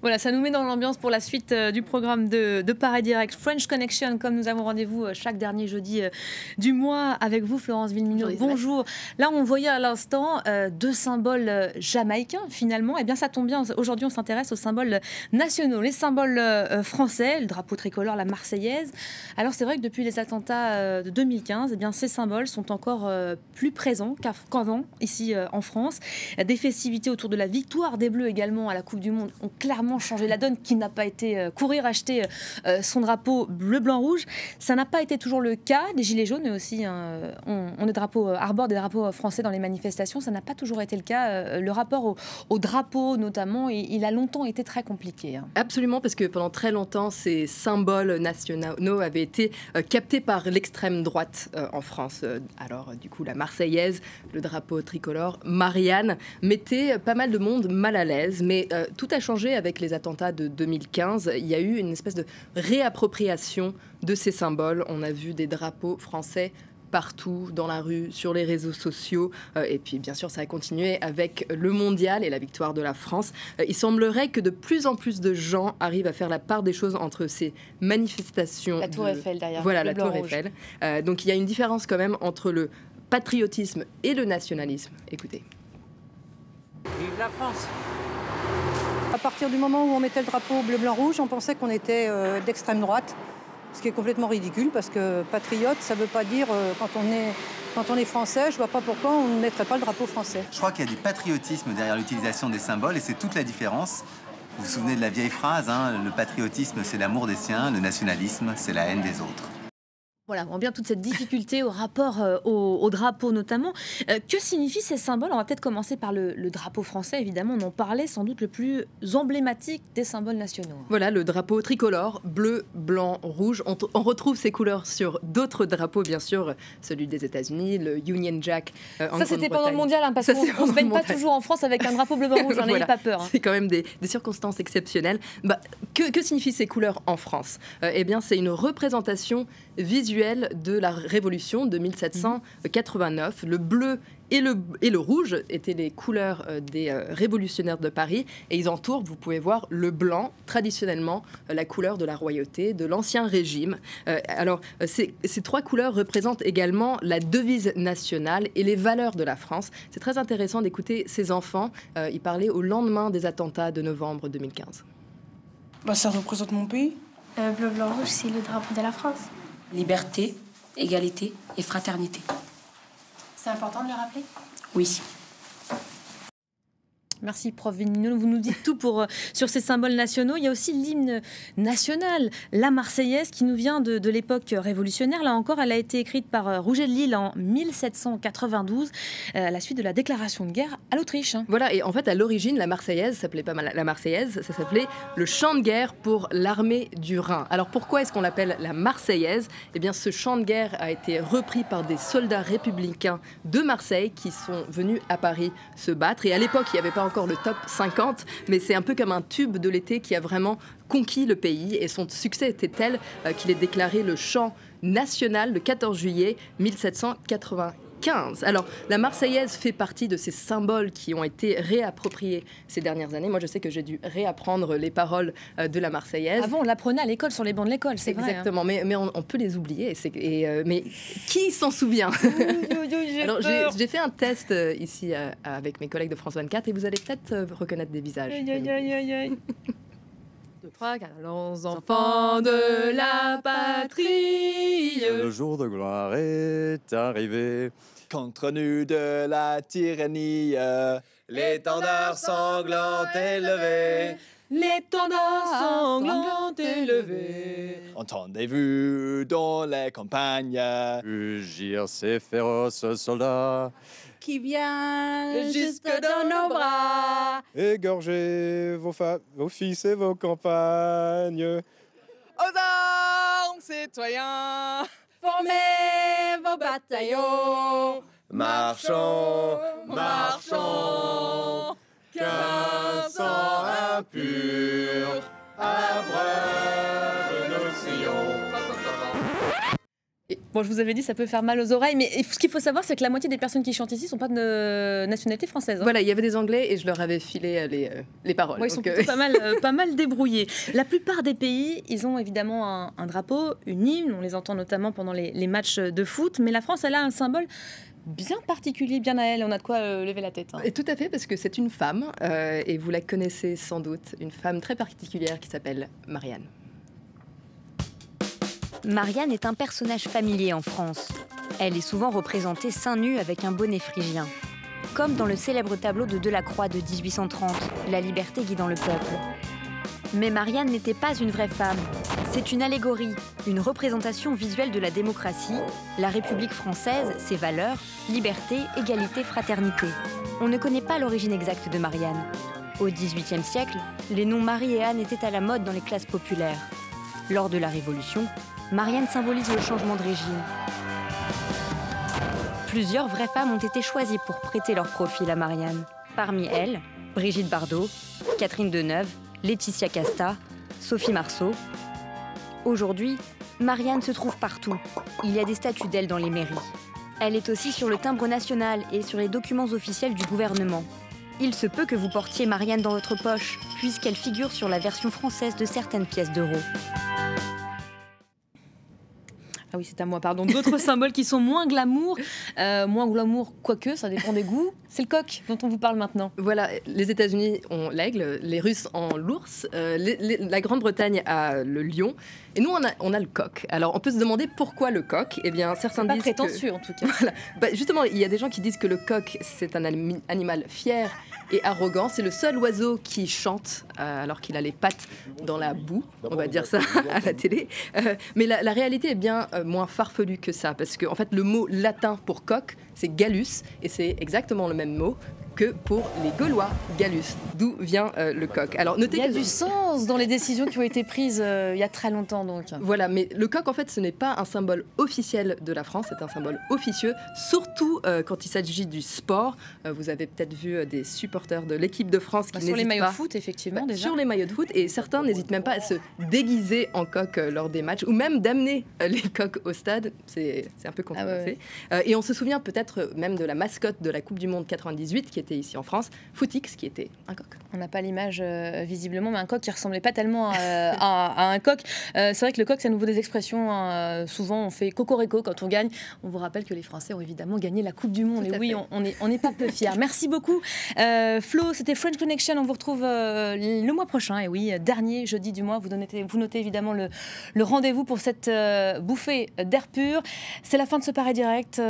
Voilà, ça nous met dans l'ambiance pour la suite euh, du programme de, de Paris Direct French Connection, comme nous avons rendez-vous euh, chaque dernier jeudi euh, du mois avec vous, Florence Villemino. Bonjour. Là, on voyait à l'instant deux symboles jamaïcains, finalement. Eh bien, ça tombe bien. Aujourd'hui, on s'intéresse aux symboles nationaux, les symboles français, le drapeau tricolore, la Marseillaise. Alors, c'est vrai que depuis les attentats de 2015, eh bien, ces symboles sont encore plus présents qu'avant, ici en France. Des festivités autour de la victoire des Bleus également à la Coupe du Monde ont clairement changer la donne, qui n'a pas été euh, courir acheter euh, son drapeau bleu, blanc, rouge. Ça n'a pas été toujours le cas. Les Gilets jaunes aussi, hein, on, on, des drapeaux, euh, arborent des drapeaux français dans les manifestations. Ça n'a pas toujours été le cas. le rapport au, drapeau, notamment, il, a longtemps été très compliqué. Hein. Absolument, parce que pendant très longtemps, ces symboles nationaux avaient été captés par l'extrême droite en France. alors, du coup, la Marseillaise, le drapeau tricolore, Marianne, mettait pas mal de monde mal à l'aise. Mais tout a changé avec les attentats de 2015, il y a eu une espèce de réappropriation de ces symboles. On a vu des drapeaux français partout dans la rue, sur les réseaux sociaux. Euh, et puis, bien sûr, ça a continué avec le mondial et la victoire de la France. Euh, il semblerait que de plus en plus de gens arrivent à faire la part des choses entre ces manifestations. La Tour Eiffel derrière. Voilà, la Tour Eiffel. Euh, donc, il y a une différence quand même entre le patriotisme et le nationalisme. Écoutez. Vive la France à partir du moment où on mettait le drapeau bleu-blanc-rouge, on pensait qu'on était euh, d'extrême droite, ce qui est complètement ridicule parce que patriote, ça ne veut pas dire euh, quand, on est, français, je ne vois pas pourquoi on ne mettrait pas le drapeau français. Je crois qu'il y a du patriotisme derrière l'utilisation des symboles et c'est toute la différence. Vous vous souvenez de la vieille phrase, hein, le patriotisme c'est l'amour des siens, le nationalisme c'est la haine des autres. Voilà, on voit bien toute cette difficulté au rapport euh, au, drapeau notamment. Euh, que signifient ces symboles? On va peut-être commencer par le, drapeau français, évidemment. On en parlait sans doute le plus emblématique des symboles nationaux. Voilà, le drapeau tricolore, bleu, blanc, rouge. On, retrouve ces couleurs sur d'autres drapeaux, bien sûr, celui des États-Unis, le Union Jack. Euh, Ça, c'était pendant le mondial, hein, parce qu'on ne se baigne pas toujours en France avec un drapeau bleu, blanc, rouge. J'en voilà. pas peur. Hein. C'est quand même des, circonstances exceptionnelles. Bah, que, que signifient ces couleurs en France? Eh bien, c'est une représentation visuel de la Révolution de 1789. Le bleu et le, et le, rouge étaient les couleurs euh, des euh, révolutionnaires de Paris. Et ils entourent, vous pouvez voir, le blanc, traditionnellement euh, la couleur de la royauté, de l'ancien régime. alors, ces, ces, trois couleurs représentent également la devise nationale et les valeurs de la France. C'est très intéressant d'écouter ces enfants. ils parlaient au lendemain des attentats de novembre 2015. Bah, ça représente mon pays. bleu, blanc, rouge, c'est le drapeau de la France liberté, égalité et fraternité. C'est important de le rappeler? Oui. Merci, prof Vinino. Vous nous dites tout euh, sur ces symboles nationaux. Il y a aussi l'hymne national, la Marseillaise, qui nous vient de, l'époque révolutionnaire. Là encore, elle a été écrite par euh, Rouget de Lille en 1792, euh, à la suite de la déclaration de guerre à l'Autriche. Voilà, et en fait, à l'origine, la Marseillaise s'appelait pas mal la Marseillaise, ça s'appelait le chant de guerre pour l'armée du Rhin. Alors pourquoi est-ce qu'on l'appelle la Marseillaise? Eh bien, ce chant de guerre a été repris par des soldats républicains de Marseille qui sont venus à Paris se battre. Et à l'époque, il n'y avait pas encore le top 50, mais c'est un peu comme un tube de l'été qui a vraiment conquis le pays et son succès était tel euh, qu'il est déclaré le chant national le 14 juillet 1780. 15. Alors, la Marseillaise fait partie de ces symboles qui ont été réappropriés ces dernières années. Moi, je sais que j'ai dû réapprendre les paroles euh, de la Marseillaise. Avant, on l'apprenait à l'école, sur les bancs de l'école, c'est vrai. Exactement, mais, mais on, peut les oublier. Et, euh, mais qui s'en souvient? J'ai fait un test euh, ici avec mes collègues de France 24 et vous allez peut-être reconnaître des visages. Aïe, aïe, aïe, aïe. Allons enfants de la patrie. Le jour de gloire est arrivé. Contre nous de la tyrannie, l'étendard sanglant élevé. L'étendard sanglant élevé. Entendez-vous dans les campagnes rugir ces féroces soldats qui vient jusque dans nos bras. Égorgez vos, vos fils et vos campagnes. Aux armes, citoyens, formez vos bataillons. Marchons, marchons, Bon, je vous avais dit, ça peut faire mal aux oreilles, mais ce qu'il faut savoir, c'est que la moitié des personnes qui chantent ici ne sont pas de nationalité française. Hein. Voilà, il y avait des Anglais et je leur avais filé euh, les, euh, les paroles. ils sont pas, mal, pas mal débrouillés. La plupart des pays, ils ont évidemment un, drapeau, une hymne, on les entend notamment pendant les, les, matchs de foot, mais la France, elle a un symbole bien particulier, bien à elle. On a de quoi lever la tête. Hein. Et tout à fait, parce que c'est une femme, et vous la connaissez sans doute, une femme très particulière qui s'appelle Marianne. Marianne est un personnage familier en France. Elle est souvent représentée seins nus avec un bonnet phrygien. Comme dans le célèbre tableau de Delacroix de 1830, La liberté guidant le peuple. Mais Marianne n'était pas une vraie femme. C'est une allégorie, une représentation visuelle de la démocratie, la République française, ses valeurs, liberté, égalité, fraternité. On ne connaît pas l'origine exacte de Marianne. Au XVIIIe siècle, les noms Marie et Anne étaient à la mode dans les classes populaires. Lors de la Révolution, Marianne symbolise le changement de régime. Plusieurs vraies femmes ont été choisies pour prêter leur profil à Marianne. Parmi elles, Brigitte Bardot, Catherine Deneuve, Laetitia Casta, Sophie Marceau. Aujourd'hui, Marianne se trouve partout. Il y a des statues d'elle dans les mairies. Elle est aussi sur le timbre national et sur les documents officiels du gouvernement. Il se peut que vous portiez Marianne dans votre poche, puisqu'elle figure sur la version française de certaines pièces d'euros. Ah oui, c'est à moi, pardon. D'autres symboles qui sont moins glamour, euh, moins glamour, quoique, ça dépend des goûts. C'est le coq dont on vous parle maintenant. Voilà, les États-Unis ont l'aigle, les Russes ont l'ours, euh, la Grande-Bretagne a le lion, et nous on a, on a, le coq. Alors on peut se demander pourquoi le coq? Eh bien, certains pas disent prétentieux en tout cas. Voilà. Bah, justement, il y a des gens qui disent que le coq c'est un animal fier et arrogant. C'est le seul oiseau qui chante euh, alors qu'il a les pattes dans la boue, on va dire ça à la télé. mais la, la, réalité est bien moins farfelue que ça, parce que en fait le mot latin pour coq c'est Gallus, et c'est exactement le même mot que pour les Gaulois, Gallus, d'où vient euh, le coq. Alors notez il y a du sens dans les décisions qui ont été prises euh, il y a très longtemps donc. Voilà, mais le coq en fait ce n'est pas un symbole officiel de la France, c'est un symbole officieux, surtout euh, quand il s'agit du sport. vous avez peut-être vu des supporters de l'équipe de France qui bah, sur les maillots de foot effectivement bah, déjà. Sur les maillots de foot et certains n'hésitent même pas à se déguiser en coq lors des matchs ou même d'amener les coqs au stade. C'est un peu controversé. Ah et on se souvient peut-être même de la mascotte de la Coupe du Monde 98 qui était ici en France, Footix, qui était un coq. On n'a pas l'image euh, visiblement, mais un coq qui ressemblait pas tellement à, un coq. Euh, c'est vrai que le coq, c'est à nouveau des expressions. Hein. souvent, on fait cocorico quand on gagne. On vous rappelle que les Français ont évidemment gagné la Coupe du Monde. et oui, on n'est on pas peu fiers. Merci beaucoup. Euh, Flo, c'était French Connection. On vous retrouve le mois prochain. Et oui, dernier jeudi du mois. Vous, notez, vous notez évidemment le, le rendez-vous pour cette bouffée d'air pur. C'est la fin de ce Paris Direct.